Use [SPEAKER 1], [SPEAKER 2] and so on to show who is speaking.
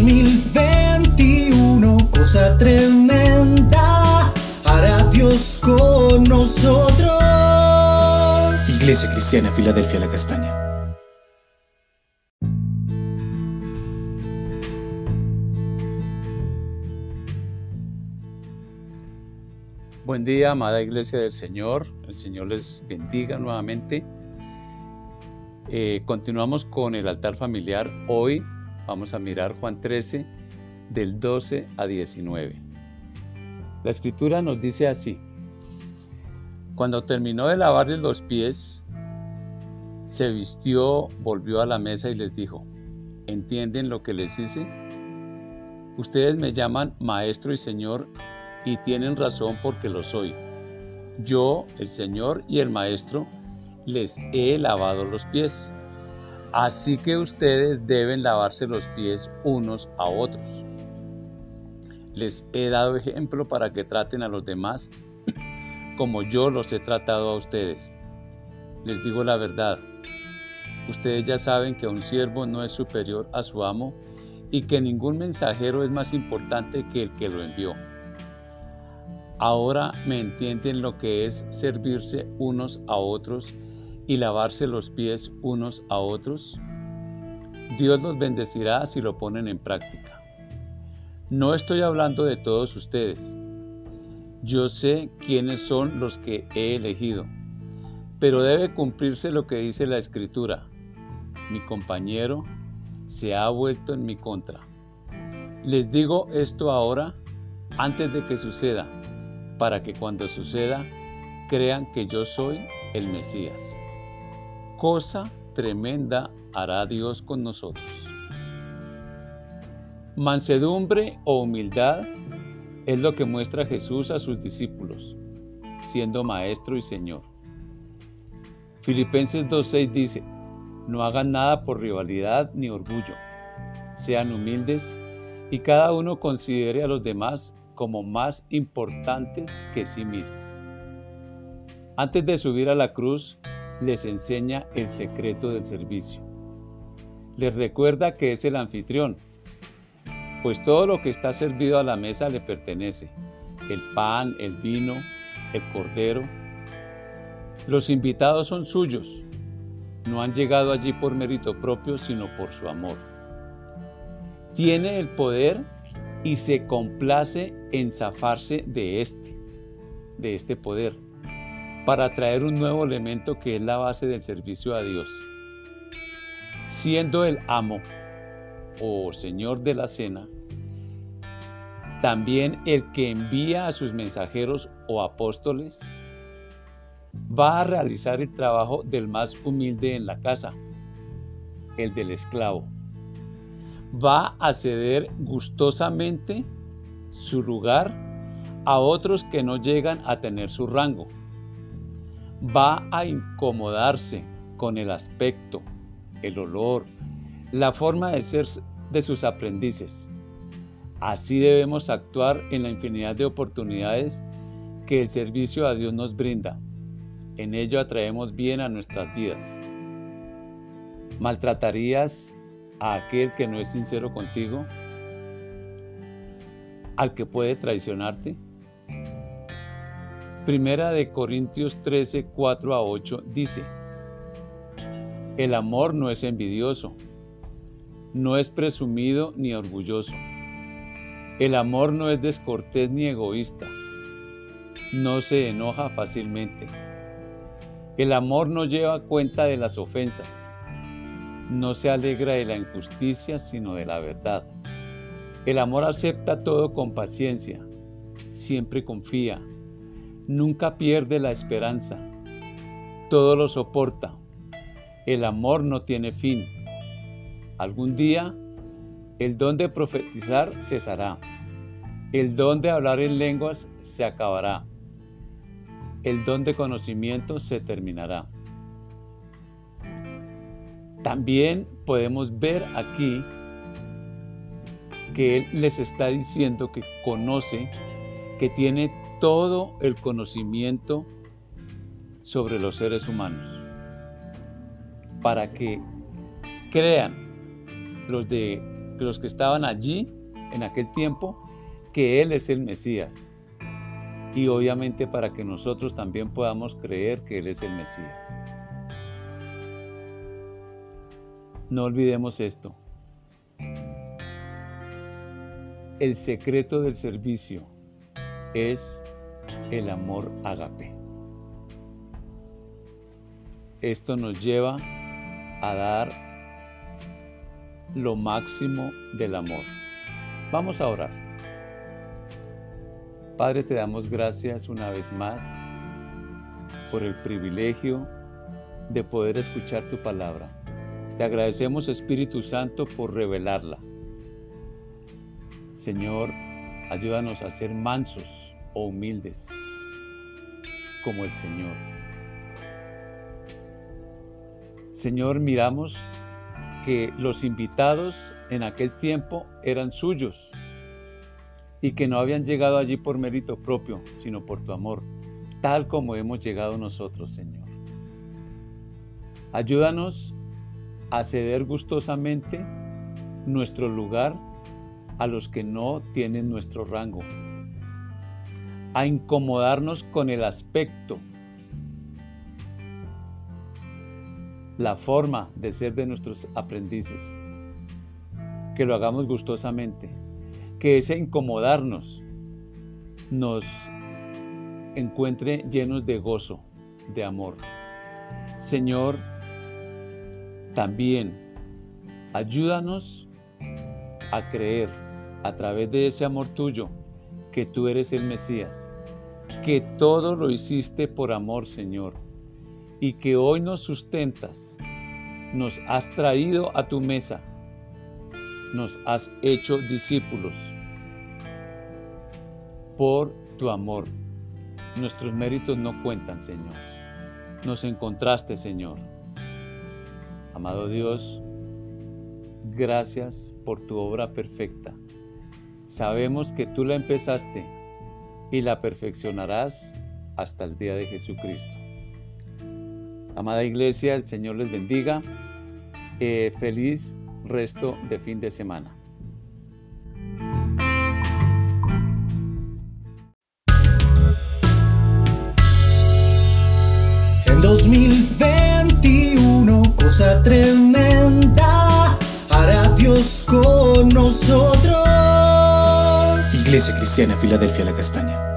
[SPEAKER 1] 2021, cosa tremenda, hará Dios con nosotros.
[SPEAKER 2] Iglesia Cristiana, Filadelfia, la Castaña.
[SPEAKER 3] Buen día, amada Iglesia del Señor. El Señor les bendiga nuevamente. Eh, continuamos con el altar familiar. Hoy vamos a mirar Juan 13, del 12 a 19. La escritura nos dice así. Cuando terminó de lavarles los pies, se vistió, volvió a la mesa y les dijo, ¿entienden lo que les hice? Ustedes me llaman maestro y señor y tienen razón porque lo soy. Yo, el señor y el maestro, les he lavado los pies. Así que ustedes deben lavarse los pies unos a otros. Les he dado ejemplo para que traten a los demás como yo los he tratado a ustedes. Les digo la verdad, ustedes ya saben que un siervo no es superior a su amo y que ningún mensajero es más importante que el que lo envió. Ahora me entienden lo que es servirse unos a otros y lavarse los pies unos a otros. Dios los bendecirá si lo ponen en práctica. No estoy hablando de todos ustedes yo sé quiénes son los que he elegido, pero debe cumplirse lo que dice la escritura. Mi compañero se ha vuelto en mi contra. Les digo esto ahora, antes de que suceda, para que cuando suceda crean que yo soy el Mesías. Cosa tremenda hará Dios con nosotros. Mansedumbre o humildad es lo que muestra Jesús a sus discípulos, siendo Maestro y Señor. Filipenses 2.6 dice, no hagan nada por rivalidad ni orgullo, sean humildes y cada uno considere a los demás como más importantes que sí mismo. Antes de subir a la cruz, les enseña el secreto del servicio. Les recuerda que es el anfitrión, pues todo lo que está servido a la mesa le pertenece, el pan, el vino, el cordero. Los invitados son suyos, no han llegado allí por mérito propio, sino por su amor. Tiene el poder y se complace en zafarse de este, de este poder, para traer un nuevo elemento que es la base del servicio a Dios. Siendo el amo, o Señor de la cena, también el que envía a sus mensajeros o apóstoles va a realizar el trabajo del más humilde en la casa, el del esclavo. Va a ceder gustosamente su lugar a otros que no llegan a tener su rango. Va a incomodarse con el aspecto, el olor, la forma de ser de sus aprendices. Así debemos actuar en la infinidad de oportunidades que el servicio a Dios nos brinda. En ello atraemos bien a nuestras vidas. ¿Maltratarías a aquel que no es sincero contigo? ¿Al que puede traicionarte? Primera de Corintios 13, 4 a 8 dice, El amor no es envidioso no es presumido ni orgulloso. El amor no es descortés ni egoísta. No se enoja fácilmente. El amor no lleva cuenta de las ofensas. No se alegra de la injusticia, sino de la verdad. El amor acepta todo con paciencia. Siempre confía. Nunca pierde la esperanza. Todo lo soporta. El amor no tiene fin Algún día el don de profetizar cesará, el don de hablar en lenguas se acabará, el don de conocimiento se terminará. También podemos ver aquí que Él les está diciendo que conoce, que tiene todo el conocimiento sobre los seres humanos, para que crean los de los que estaban allí en aquel tiempo, que Él es el Mesías. Y obviamente para que nosotros también podamos creer que Él es el Mesías. No olvidemos esto. El secreto del servicio es el amor agape. Esto nos lleva a dar lo máximo del amor. Vamos a orar. Padre, te damos gracias una vez más por el privilegio de poder escuchar tu palabra. Te agradecemos, Espíritu Santo, por revelarla. Señor, ayúdanos a ser mansos o humildes como el Señor. Señor, miramos que los invitados en aquel tiempo eran suyos y que no habían llegado allí por mérito propio, sino por tu amor, tal como hemos llegado nosotros, Señor. Ayúdanos a ceder gustosamente nuestro lugar a los que no tienen nuestro rango, a incomodarnos con el aspecto, la forma de ser de nuestros aprendices, que lo hagamos gustosamente, que ese incomodarnos nos encuentre llenos de gozo, de amor. Señor, también ayúdanos a creer a través de ese amor tuyo que tú eres el Mesías, que todo lo hiciste por amor, Señor, y que hoy nos sustentas, nos has traído a tu mesa, nos has hecho discípulos por tu amor. Nuestros méritos no cuentan, Señor. Nos encontraste, Señor. Amado Dios, gracias por tu obra perfecta. Sabemos que tú la empezaste y la perfeccionarás hasta el día de Jesucristo. Amada iglesia, el Señor les bendiga. Eh, feliz resto de fin de semana.
[SPEAKER 1] En 2021, cosa tremenda, hará Dios con nosotros.
[SPEAKER 2] Iglesia Cristiana Filadelfia La Castaña.